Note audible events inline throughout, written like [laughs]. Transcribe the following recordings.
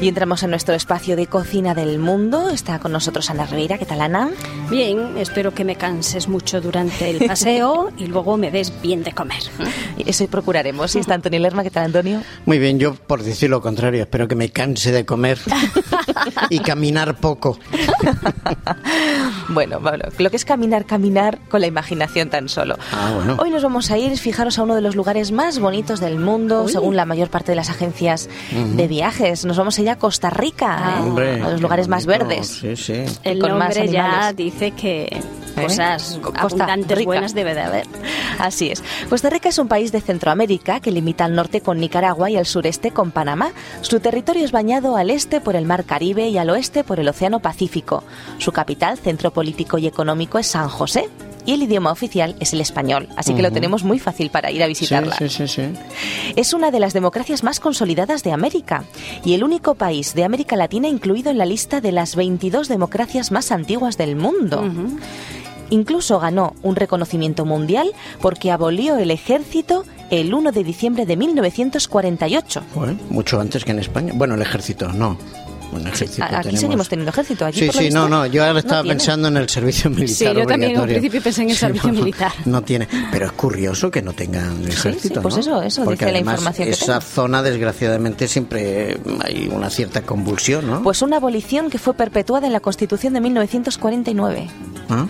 Y entramos en nuestro espacio de cocina del mundo. Está con nosotros Ana Rivera. ¿Qué tal, Ana? Bien, espero que me canses mucho durante el paseo y luego me des bien de comer. Eso procuraremos. ¿Y está Antonio Lerma? ¿Qué tal, Antonio? Muy bien, yo por decir lo contrario, espero que me canse de comer [laughs] [laughs] y caminar poco. [laughs] bueno, bueno, lo que es caminar, caminar con la imaginación tan solo. Ah, bueno. Hoy nos vamos a ir, fijaros, a uno de los lugares más bonitos del mundo, Uy. según la mayor parte de las agencias de viajes. Nos vamos a ir a Costa Rica, Ah. ¿eh? Hombre, a los lugares más verdes. Sí, sí. El Con más nombre ya dice que cosas Co- Costa abundantes Rica. buenas debe de haber. Así es. Costa Rica es un país de Centroamérica que limita al norte con Nicaragua y al sureste con Panamá. Su territorio es bañado al este por el Mar Caribe y al oeste por el Océano Pacífico. Su capital, centro político y económico, es San José. Y el idioma oficial es el español, así que lo tenemos muy fácil para ir a visitarla. sí, sí, sí. Es una de las democracias más consolidadas de América y el único país de América Latina incluido en la lista de las 22 democracias más antiguas del mundo. Incluso ganó un reconocimiento mundial porque abolió el ejército el 1 de diciembre de 1948. Joder, mucho antes que en España. Bueno, el ejército, no. Un ejército Aquí tenemos. seguimos teniendo ejército. Allí, Sí, por sí, visto, no, no, yo ahora estaba tiene. pensando en el servicio militar. Sí, yo también en un principio pensé en el servicio no, militar. No tiene, pero es curioso que no tengan ejército. sí, pues ¿no? eso- eso Porque dice la información que Esa tengo. zona, desgraciadamente, siempre hay una cierta convulsión, ¿no? Pues una abolición que fue perpetuada en la Constitución de 1949. ¿Ah?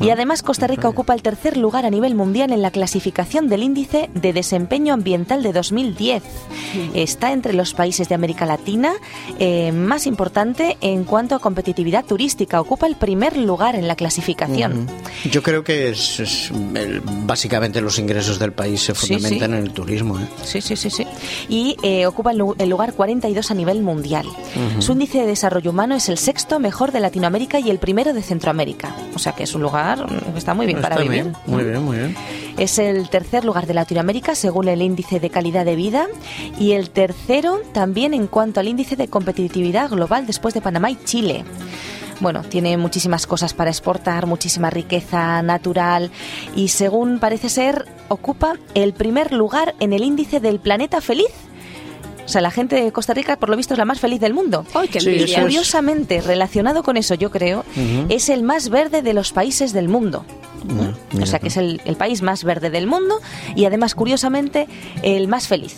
Y además Costa Rica ocupa el tercer lugar a nivel mundial en la clasificación del índice de desempeño ambiental de 2010. Está entre los países de América Latina eh, más importante en cuanto a competitividad turística. Ocupa el primer lugar en la clasificación. Yo creo que es, es el- básicamente los ingresos del país se Sí, sí. fundamentan en el turismo. ¿eh? Sí, sí, sí, sí. Y eh, ocupa el, el lugar 42 a nivel mundial. Su índice de desarrollo humano es el sexto mejor de Latinoamérica y el primero de Centroamérica. O sea que es un lugar que está muy bien para vivir. bien, muy bien, muy bien. Es el tercer lugar de Latinoamérica según el índice de calidad de vida y el tercero también en cuanto al índice de competitividad global después de Panamá y Chile. Bueno, tiene muchísimas cosas para exportar, muchísima riqueza natural y según parece ser ocupa el primer lugar en el índice del planeta feliz. O sea, la gente de Costa Rica, por lo visto, es la más feliz del mundo. ¡Ay, qué Sí, envidia! eso es- Curiosamente, relacionado con eso, yo creo, es el más verde de los países del mundo. Mm, O sea, que es el, el país más verde del mundo y además, curiosamente, el más feliz.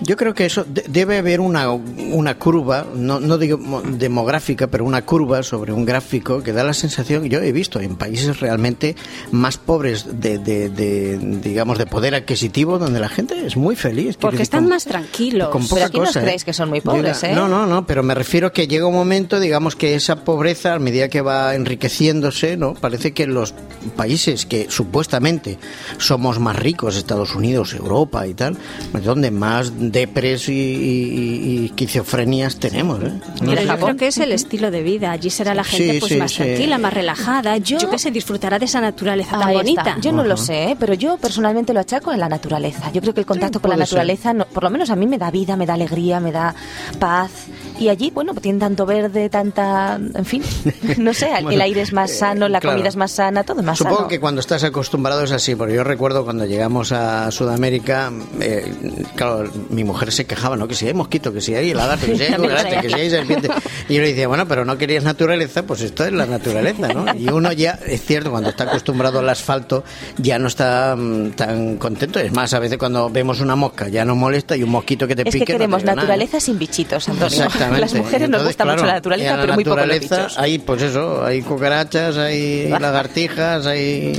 Yo creo que eso de- debe haber una, una curva, no, no digo mo- demográfica, pero una curva sobre un gráfico que da la sensación, yo he visto en países realmente más pobres de, de- de, digamos, de poder adquisitivo, donde la gente es muy feliz. Porque decir, están con- más tranquilos. con Pero aquí no cosa, creéis ¿eh? que son muy pobres, Llega- ¿eh? No, no, no, pero me refiero que llega un momento, digamos, que esa pobreza, a medida que va enriqueciéndose, ¿no? Parece que los países que supuestamente somos más ricos, Estados Unidos, Europa y tal, donde más depres y, y- y esquizofrenias tenemos, ¿eh? No Pero yo creo que es el estilo de vida. Allí será la gente Sí, pues sí, más sí. tranquila, más relajada. Yo, Yo- que sé, disfrutará de esa naturaleza tan bonita. está. Yo no lo sé, ¿eh? pero yo personalmente lo achaco en la naturaleza. Yo creo que el contacto con la naturaleza, no- por lo menos a mí me da vida, me da alegría, me da paz. Y allí, bueno, tienen tanto verde, tanta. En fin, [laughs] no sé, el Bueno, aire es más eh, sano, la claro. comida es más sana, todo es más Supongo sano. que cuando estás acostumbrado es así, porque yo recuerdo cuando llegamos a Sudamérica, eh, claro, mi mujer se quejaba, ¿no? Que si hay mosquito, que si hay lagarto, que si hay cucaracha, [laughs] que si hay serpiente. Y yo le decía, bueno, pero no querías naturaleza, pues esto es la naturaleza, ¿no? Y uno ya, es cierto, cuando está acostumbrado al asfalto, ya no está mm, tan contento. Es más, a veces cuando vemos una mosca ya nos molesta y un mosquito que te Es pique. que no queremos nada, ¿eh? naturaleza sin bichitos, Antonio. Exactamente. Las mujeres nos gusta mucho la naturaleza, la pero muy poco los naturaleza bichos. Hay, pues eso, hay cucarachas, hay [laughs] lagartijas, hay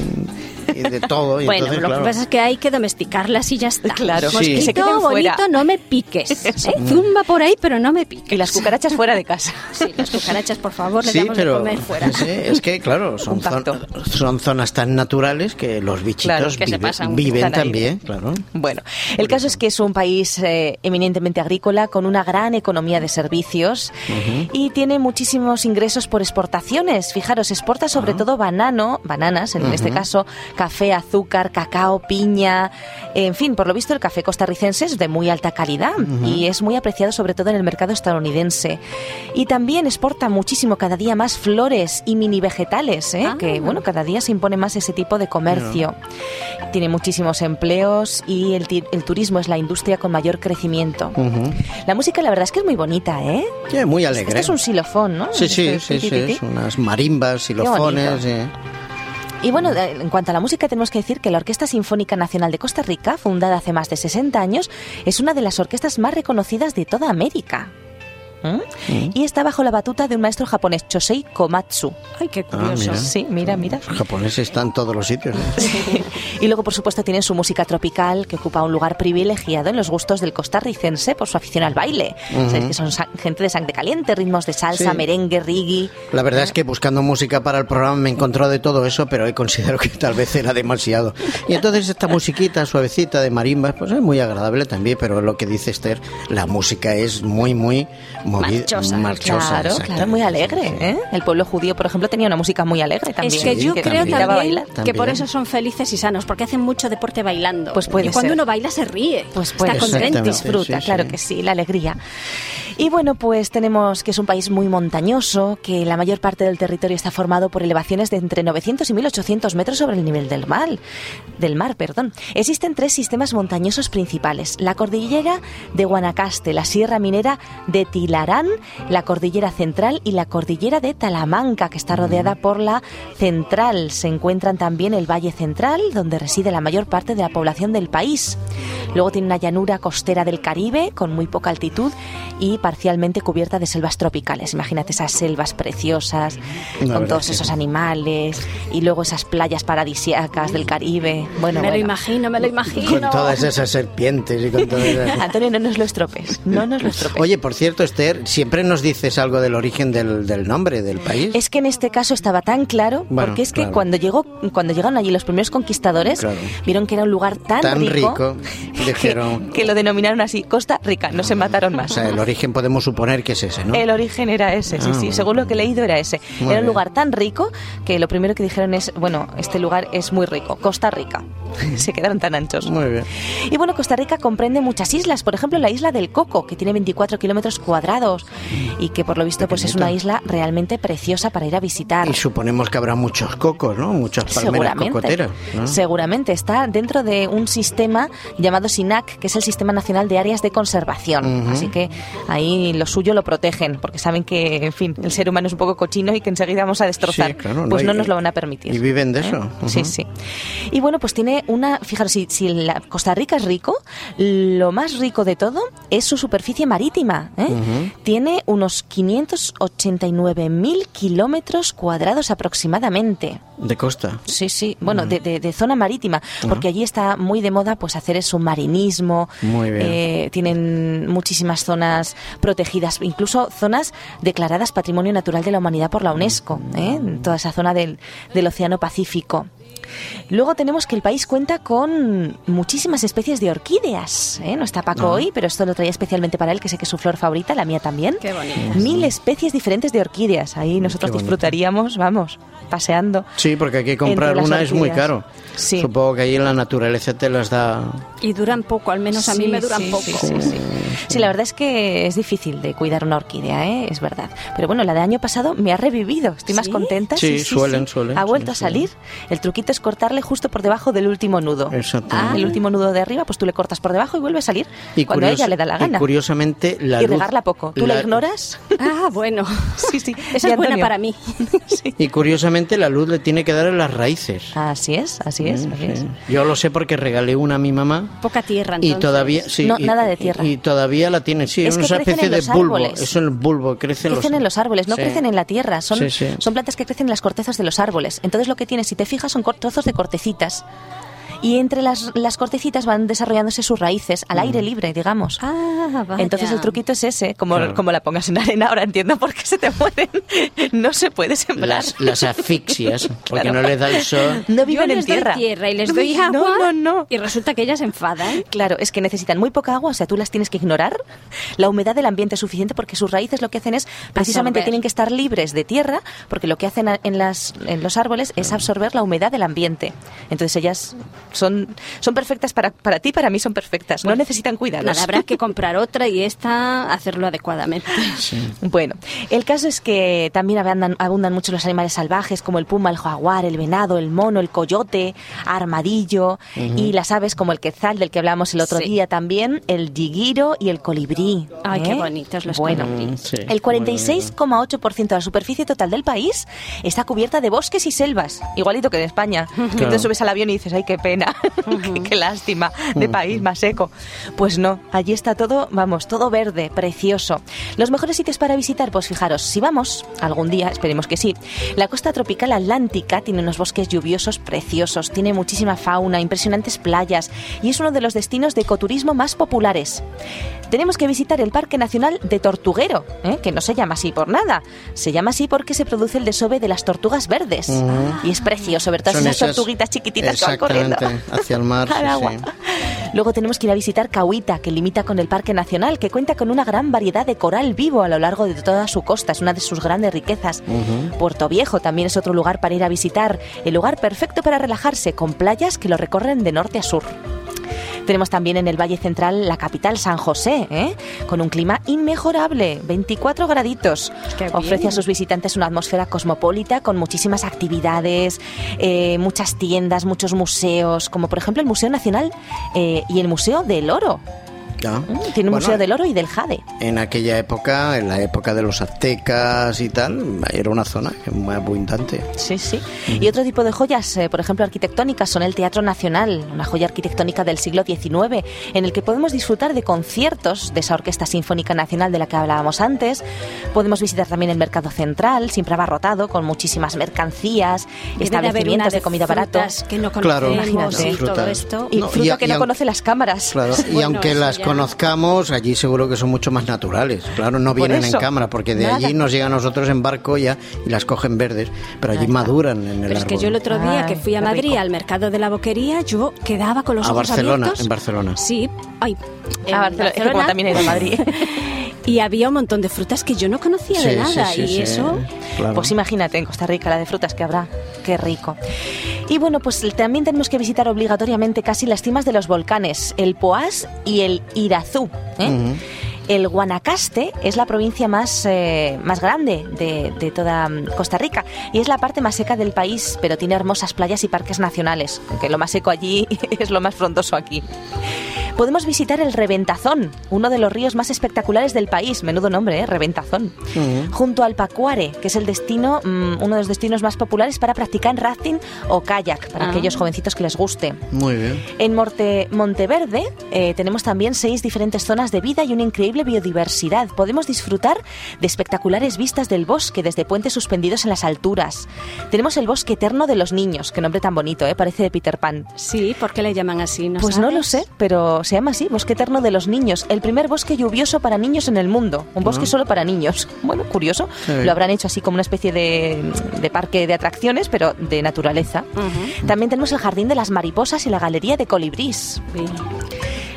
y de todo. y Bueno, entonces, lo claro, que pasa es que hay que domesticarlas y ya está. Claro, Sí. Mosquito que se queden bonito, fuera. no me piques. ¿eh? Zumba por ahí, pero no me piques. Y las cucarachas fuera de casa. Sí, las cucarachas, por favor, le Sí, damos pero de comer fuera. sí, es que, claro, son, zon- zonas tan naturales que los bichitos Claro, que se vive- pasan, viven también, claro. Bueno, el caso es que es un país eh, eminentemente agrícola con una gran economía de servicios y tiene muchísimos ingresos por exportaciones. Fijaros, exporta sobre todo banano, bananas en este caso, café, azúcar, cacao, piña. En fin, por lo visto el café costarricense es de muy alta calidad y es muy apreciado sobre todo en el mercado estadounidense. Y también exporta muchísimo cada día más flores y mini vegetales, ¿eh? Ah. que bueno, cada día se impone más ese tipo de comercio. Tiene muchísimos empleos y el, el turismo es la industria con mayor crecimiento. La música la verdad es que es muy bonita, ¿eh? Sí, muy alegre. Este es un xilofón, ¿no? Sí, sí, Este sí, sí, es unas marimbas, xilofones. bonito. Y bueno, en cuanto a la música, tenemos que decir que la Orquesta Sinfónica Nacional de Costa Rica, fundada hace más de 60 años, es una de las orquestas más reconocidas de toda América. ¿Mm? Y está bajo la batuta de un maestro japonés, Chosei Komatsu. Ay, qué Ah, curioso. mira. Sí, mira, mira. Los japoneses están en todos los sitios. ¿eh? [laughs] y luego, por supuesto, tienen su música tropical, que ocupa un lugar privilegiado en los gustos del costarricense por su afición al baile. Sabéis que son gente de sangre caliente, ritmos de salsa, Sí. merengue, reggae. La verdad es que buscando música para el programa me encontró de todo eso, pero hoy considero que tal vez era demasiado. Y entonces esta musiquita suavecita de marimbas, pues es muy agradable también, pero lo que dice Esther, la música es muy, muy movida, Marchosa. marchosa, claro, claro, muy alegre. ¿eh? El pueblo judío, por ejemplo, tenía una música muy alegre también. Es que Sí, yo que creo también. que por También. eso son felices y sanos, porque hacen mucho deporte bailando. Pues puede y cuando ser. uno baila se ríe. Pues puede está contento. Disfruta, sí, claro sí. que sí, la alegría. Y bueno, pues tenemos que es un país muy montañoso, que la mayor parte del territorio está formado por elevaciones de entre 900 y 1800 metros sobre el nivel del mar. Del mar, perdón. Existen tres sistemas montañosos principales: la cordillera de Guanacaste, la sierra minera de Tilarán, la cordillera central y la cordillera de Talamanca, que está rodeada por la central. Se encuentran también el Valle Central, donde reside la mayor parte de la población del país. Luego tiene una llanura costera del Caribe con muy poca altitud y parcialmente cubierta de selvas tropicales. Imagínate esas selvas preciosas La con todos esos animales y luego esas playas paradisíacas del Caribe. Bueno, me lo imagino, me lo imagino. Con todas esas serpientes y con todas esas... [laughs] Antonio, no nos lo estropes, no nos lo estropes. Oye, por cierto, Esther, siempre nos dices algo del origen del, del nombre del país. Es que en este caso estaba tan claro, Bueno, porque es que claro. cuando llegó, cuando llegaron allí los primeros conquistadores, Claro. vieron que era un lugar tan, Tan rico, rico, [laughs] dijeron- que, que lo denominaron así, Costa Rica, no se mataron O más. sea, el origen podemos suponer que es ese, ¿no? El origen era ese, sí, Ah, sí. bueno. Según lo que he leído era ese. Muy era un bien. lugar tan rico que lo primero que dijeron es, bueno, este lugar es muy rico, Costa Rica. [laughs] Se quedaron tan anchos. Muy bien. Y bueno, Costa Rica comprende muchas islas, por ejemplo la isla del Coco, que tiene 24 kilómetros cuadrados y que por lo visto pues es una isla realmente preciosa para ir a visitar. Y suponemos que habrá muchos cocos, ¿no? Muchas palmeras Seguramente. cocoteras. ¿no? Seguramente está dentro de un sistema llamado SINAC, que es el Sistema Nacional de Áreas de Conservación. Ujú. Así que ahí lo suyo lo protegen, porque saben que, en fin, el ser humano es un poco cochino y que enseguida vamos a destrozar. Sí, claro, pues no, nos lo van a permitir. y viven de ¿Eh? eso. Sí, sí. Y bueno, pues tiene una, fijaros, si, si la Costa Rica es rico, lo más rico de todo es su superficie marítima. ¿eh? Tiene unos 589.000 kilómetros cuadrados aproximadamente. De costa. Sí, sí, bueno, de, de- de zona marítima, porque allí está muy de moda pues hacer el submarinismo. Muy bien. eh, tienen muchísimas zonas protegidas, incluso zonas declaradas Patrimonio Natural de la Humanidad por la UNESCO, ¿eh? en toda esa zona del, del Océano Pacífico. Luego tenemos que el país cuenta con muchísimas especies de orquídeas. ¿eh? No está Paco Ah. hoy, pero esto lo traía especialmente para él, que sé que es su flor favorita, la mía también. Qué bonito. Mil especies diferentes de orquídeas. Ahí nosotros bonito. disfrutaríamos, vamos, paseando. Sí, porque aquí comprar una es muy caro. Sí. Supongo que ahí en la naturaleza te las da. Y duran poco, al menos a mí Sí, me duran sí, poco. Sí, sí, sí. Sí, la verdad es que es difícil de cuidar una orquídea, ¿eh? es verdad. Pero bueno, la de año pasado me ha revivido. Estoy más ¿Sí? contenta. Sí, suelen, suelen, Ha vuelto a salir. El truquito es cortarle justo por debajo del último nudo. Exacto. Ah, el último nudo de arriba, pues tú le cortas por debajo y vuelve a salir cuando a ella le da la y gana. curiosamente, la Y luz- regarla poco. ¿Tú la, la- ignoras? Ah, bueno. [laughs] sí, sí. Esa Y es buena para mí. [laughs] Sí. Y curiosamente, la luz le tiene que dar en las raíces. Así es, así es. Así es. Yo lo sé porque regalé una a mi mamá. Poca tierra, Y todavía, sí, No, y- nada de tierra. Y, todavía la tienen, sí, Es una especie de bulbo. árboles. Es el bulbo, crecen, Crecen en los árboles, no Sí. crecen en la tierra. Son, Sí, son plantas que crecen en las cortezas de los árboles. Entonces lo que tienes, si te fijas, son trozos de cortecitas. Y entre las, las cortecitas van desarrollándose sus raíces al aire libre, digamos. Ah, vaya. Entonces el truquito es ese, como, Claro. como la pongas en arena, ahora entiendo por qué se te mueren. [laughs] No se puede sembrar. Las, las asfixias, [laughs] porque Claro. no les da el sol. No Yo viven les en tierra. doy tierra y les doy No, agua. no, no. Y resulta que ellas se enfadan. Claro, es que necesitan muy poca agua, o sea, tú las tienes que ignorar. La humedad del ambiente es suficiente porque sus raíces lo que hacen es precisamente Absorber. tienen que estar libres de tierra, porque lo que hacen en, las, en los árboles es absorber la humedad del ambiente. Entonces ellas son, son perfectas para, para ti, para mí son perfectas, no necesitan cuidados. Nada, habrá que [laughs] comprar otra y esta hacerlo adecuadamente. Bueno, el caso es que también abundan, abundan mucho los animales salvajes como el puma, el jaguar, el venado, el mono, el coyote, armadillo y las aves como el quetzal del que hablábamos el otro Sí. día también, el yiguiro y el colibrí. Ay, qué ¿eh? bonitos los Bueno, colibríes. Mm, sí, el 46,8% de la superficie total del país está cubierta de bosques y selvas, igualito que en España. [laughs] Entonces subes al avión y dices, ay, qué pena, qué, [laughs] qué lástima, de país más seco. Pues no, allí está todo, vamos, todo verde, precioso. Los mejores sitios para visitar, pues fijaros, si vamos algún día, esperemos que sí, la costa tropical atlántica tiene unos bosques lluviosos preciosos, tiene muchísima fauna, impresionantes playas y es uno de los destinos de ecoturismo más populares. Tenemos que visitar el Parque Nacional de Tortuguero, ¿eh? que no se llama así por nada. Se llama así porque se produce el desove de las tortugas verdes. Y es precioso ver todas esas esas- tortuguitas chiquititas que van corriendo. Hacia el mar, [laughs] al agua. sí. Luego tenemos que ir a visitar Cahuita, que limita con el Parque Nacional, que cuenta con una gran variedad de coral vivo a lo largo de toda su costa. Es una de sus grandes riquezas. Puerto Viejo también es otro lugar para ir a visitar. El lugar perfecto para relajarse, con playas que lo recorren de norte a sur. Tenemos también en el Valle Central la capital San José, ¿eh? con un clima inmejorable, 24 graditos. Qué bien. Ofrece a sus visitantes una atmósfera cosmopolita con muchísimas actividades, eh, muchas tiendas, muchos museos, como por ejemplo el Museo Nacional eh, y el Museo del Oro. Mm, Tiene un Bueno, Museo del Oro y del Jade. En aquella época, en la época de los aztecas y tal, era una zona muy abundante. Sí, sí. Y otro tipo de joyas, eh, por ejemplo, arquitectónicas, son el Teatro Nacional, una joya arquitectónica del siglo XIX, en el que podemos disfrutar de conciertos de esa Orquesta Sinfónica Nacional de la que hablábamos antes. Podemos visitar también el Mercado Central, siempre abarrotado, con muchísimas mercancías, Debe de establecimientos de comida barato. que no Claro, conocemos y todo esto. Y No, fruta y- que y no conoce las cámaras. Claro, y Bueno, aunque las. Conozcamos, allí seguro que son mucho más naturales. Claro, no vienen eso, en cámara, porque de nada. allí nos llegan a nosotros en barco ya y las cogen verdes, pero allí maduran en el Pero es que yo el otro día Ay, que fui a Madrid rico. al mercado de la boquería, yo quedaba con los A ojos Barcelona, abiertos. en Barcelona. Sí, ay, en Ah, Barcelona, es que como también he ido a Madrid. [laughs] y había un montón de frutas que yo no conocía de nada sí, sí, y eso claro. Pues imagínate en Costa Rica la de frutas que habrá. Qué rico. Y bueno, pues también tenemos que visitar obligatoriamente casi las cimas de los volcanes, el Poás y el Irazú. ¿eh? El Guanacaste es la provincia más, eh, más grande de, de toda mm, Costa Rica y es la parte más seca del país, pero tiene hermosas playas y parques nacionales, aunque lo más seco allí [laughs] es lo más frondoso aquí. Podemos visitar el Reventazón, uno de los ríos más espectaculares del país. Menudo nombre, ¿eh? Reventazón. Junto al Pacuare, que es el destino, mm, uno de los destinos más populares para practicar rafting o kayak, para Ah. aquellos jovencitos que les guste. Muy bien. En Morte- Monteverde eh, tenemos también seis diferentes zonas de vida y una increíble biodiversidad. Podemos disfrutar de espectaculares vistas del bosque desde puentes suspendidos en las alturas. Tenemos el bosque eterno de los niños, qué nombre tan bonito, ¿eh? parece de Peter Pan. sí, ¿por qué le llaman así? ¿No pues no lo sabes? sé, pero se llama así, Bosque Eterno de los Niños, el primer bosque lluvioso para niños en el mundo, un bosque solo para niños. Bueno, curioso, Sí. lo habrán hecho así como una especie de, de parque de atracciones, pero de naturaleza. También tenemos el Jardín de las Mariposas y la Galería de Colibrís. Sí.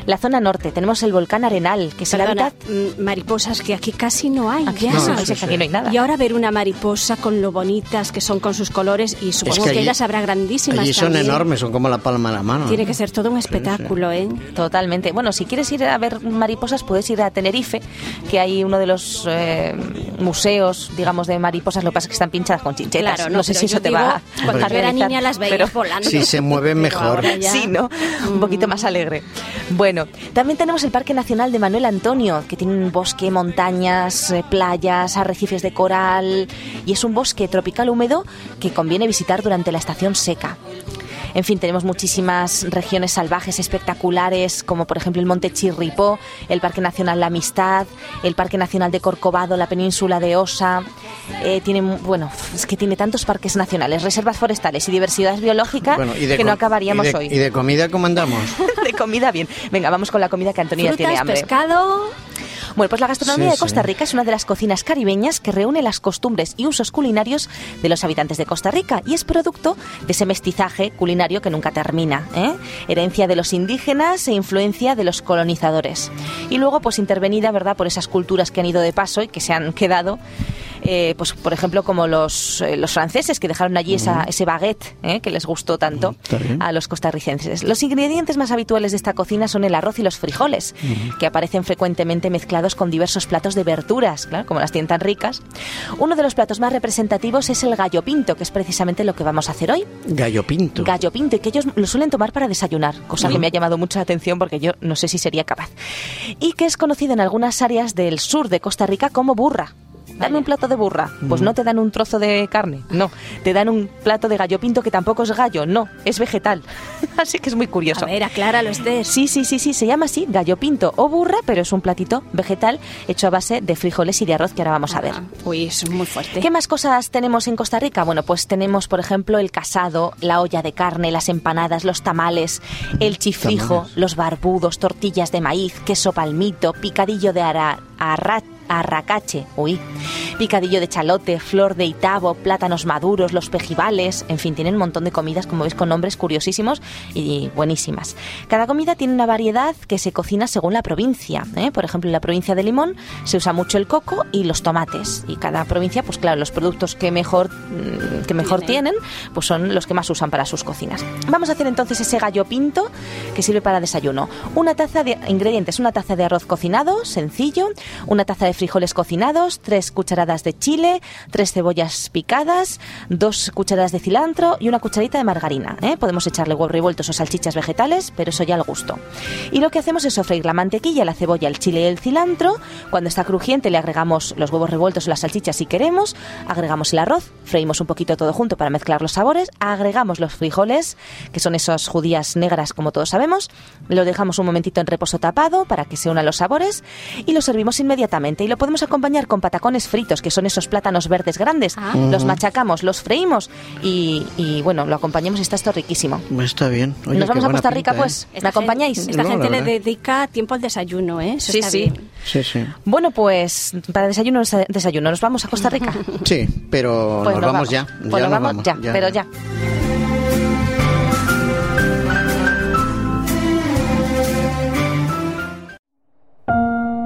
La zona norte tenemos el volcán Arenal, que es el Perdona, hábitat... mm, mariposas que aquí casi no hay. Aquí ya. no, sí, es que sí. aquí no hay nada. Y ahora ver una mariposa con lo bonitas que son con sus colores y supongo que, allí- ellas habrá grandísimas Allí son enormes, son como la palma de la mano. Tiene que ser todo un espectáculo, ¿eh? Totalmente. Bueno, si quieres ir a ver mariposas, puedes ir a Tenerife, que hay uno de los eh, museos, digamos, de mariposas. Lo que pasa es que están pinchadas con chinchetas. Claro, no, no, sé si eso te digo, va a cuando era niña las veía pero- volando. Si se mueven [laughs] mejor. ya- Sí, ¿no? Un poquito más alegre. Bueno, también tenemos el Parque Nacional de Manuel Antonio, que tiene un bosque, montañas, eh, playas, arrecifes de coral y es un bosque tropical húmedo que conviene visitar durante la estación seca. En fin, tenemos muchísimas regiones salvajes espectaculares, como por ejemplo el Monte Chirripó, el Parque Nacional La Amistad, el Parque Nacional de Corcovado, la península de Osa. Eh, tiene, bueno, es que tiene tantos parques nacionales, reservas forestales y diversidad biológica que no acabaríamos y de, hoy. ¿Y de comida cómo andamos? [laughs] de comida bien. Venga, vamos con la comida que Antonia tiene hambre. pescado... Bueno, pues la gastronomía de Costa Rica es una de las cocinas caribeñas que reúne las costumbres y usos culinarios de los habitantes de Costa Rica y es producto de ese mestizaje culinario que nunca termina. ¿eh? Herencia de los indígenas e influencia de los colonizadores. Y luego, pues intervenida, ¿verdad?, por esas culturas que han ido de paso y que se han quedado eh, pues por ejemplo como los, eh, los franceses que dejaron allí esa, ese baguette eh, que les gustó tanto a los costarricenses. Los ingredientes más habituales de esta cocina son el arroz y los frijoles, que aparecen frecuentemente mezclados con diversos platos de verduras, claro, como las tienen tan ricas. Uno de los platos más representativos es el gallo pinto, que es precisamente lo que vamos a hacer hoy. Gallo pinto. Gallo pinto, y que ellos lo suelen tomar para desayunar, cosa que me ha llamado mucho la atención porque yo no sé si sería capaz. Y que es conocido en algunas áreas del sur de Costa Rica como burra dame un plato de burra. Pues no te dan un trozo de carne, no. Te dan un plato de gallo pinto que tampoco es gallo, no, es vegetal. [laughs] así que es muy curioso. A ver, aclara los de. Sí, sí, sí, sí, se llama así, gallo pinto o burra, pero es un platito vegetal hecho a base de frijoles y de arroz que ahora vamos a ver. Uy, es muy fuerte. ¿Qué más cosas tenemos en Costa Rica? Bueno, pues tenemos, por ejemplo, el casado, la olla de carne, las empanadas, los tamales, el chifrijo, los barbudos, tortillas de maíz, queso palmito, picadillo de ara, arracache, uy, picadillo de chalote, flor de itabo, plátanos maduros, los pejibales, en fin, tienen un montón de comidas, como veis, con nombres curiosísimos y buenísimas. Cada comida tiene una variedad que se cocina según la provincia. ¿eh? Por ejemplo, en la provincia de Limón se usa mucho el coco y los tomates. Y cada provincia, pues claro, los productos que mejor, mm, que mejor tienen, pues son los que más usan para sus cocinas. Vamos a hacer entonces ese gallo pinto que sirve para desayuno. Una taza de ingredientes, una taza de arroz cocinado, sencillo, una taza de frijoles cocinados, tres cucharadas de chile, tres cebollas picadas, dos cucharadas de cilantro y una cucharita de margarina. ¿eh? Podemos echarle huevos revueltos o salchichas vegetales, pero eso ya al gusto. Y lo que hacemos es sofreír la mantequilla, la cebolla, el chile y el cilantro. Cuando está crujiente le agregamos los huevos revueltos o las salchichas si queremos, agregamos el arroz, freímos un poquito todo junto para mezclar los sabores, agregamos los frijoles, que son esas judías negras como todos sabemos, lo dejamos un momentito en reposo tapado para que se unan los sabores y lo servimos inmediatamente lo podemos acompañar con patacones fritos, que son esos plátanos verdes grandes. Ah. Los machacamos, los freímos y, bueno, lo acompañamos y está esto riquísimo. Está bien. Nos vamos a Costa Rica, pues. ¿Me acompañáis? esta gente le dedica tiempo al desayuno, ¿eh? sí, sí. sí, sí. Bueno, pues para desayuno, desayuno. ¿Nos vamos a Costa Rica? Sí, pero pues nos, vamos, ya. Pues nos vamos, ya, pero ya.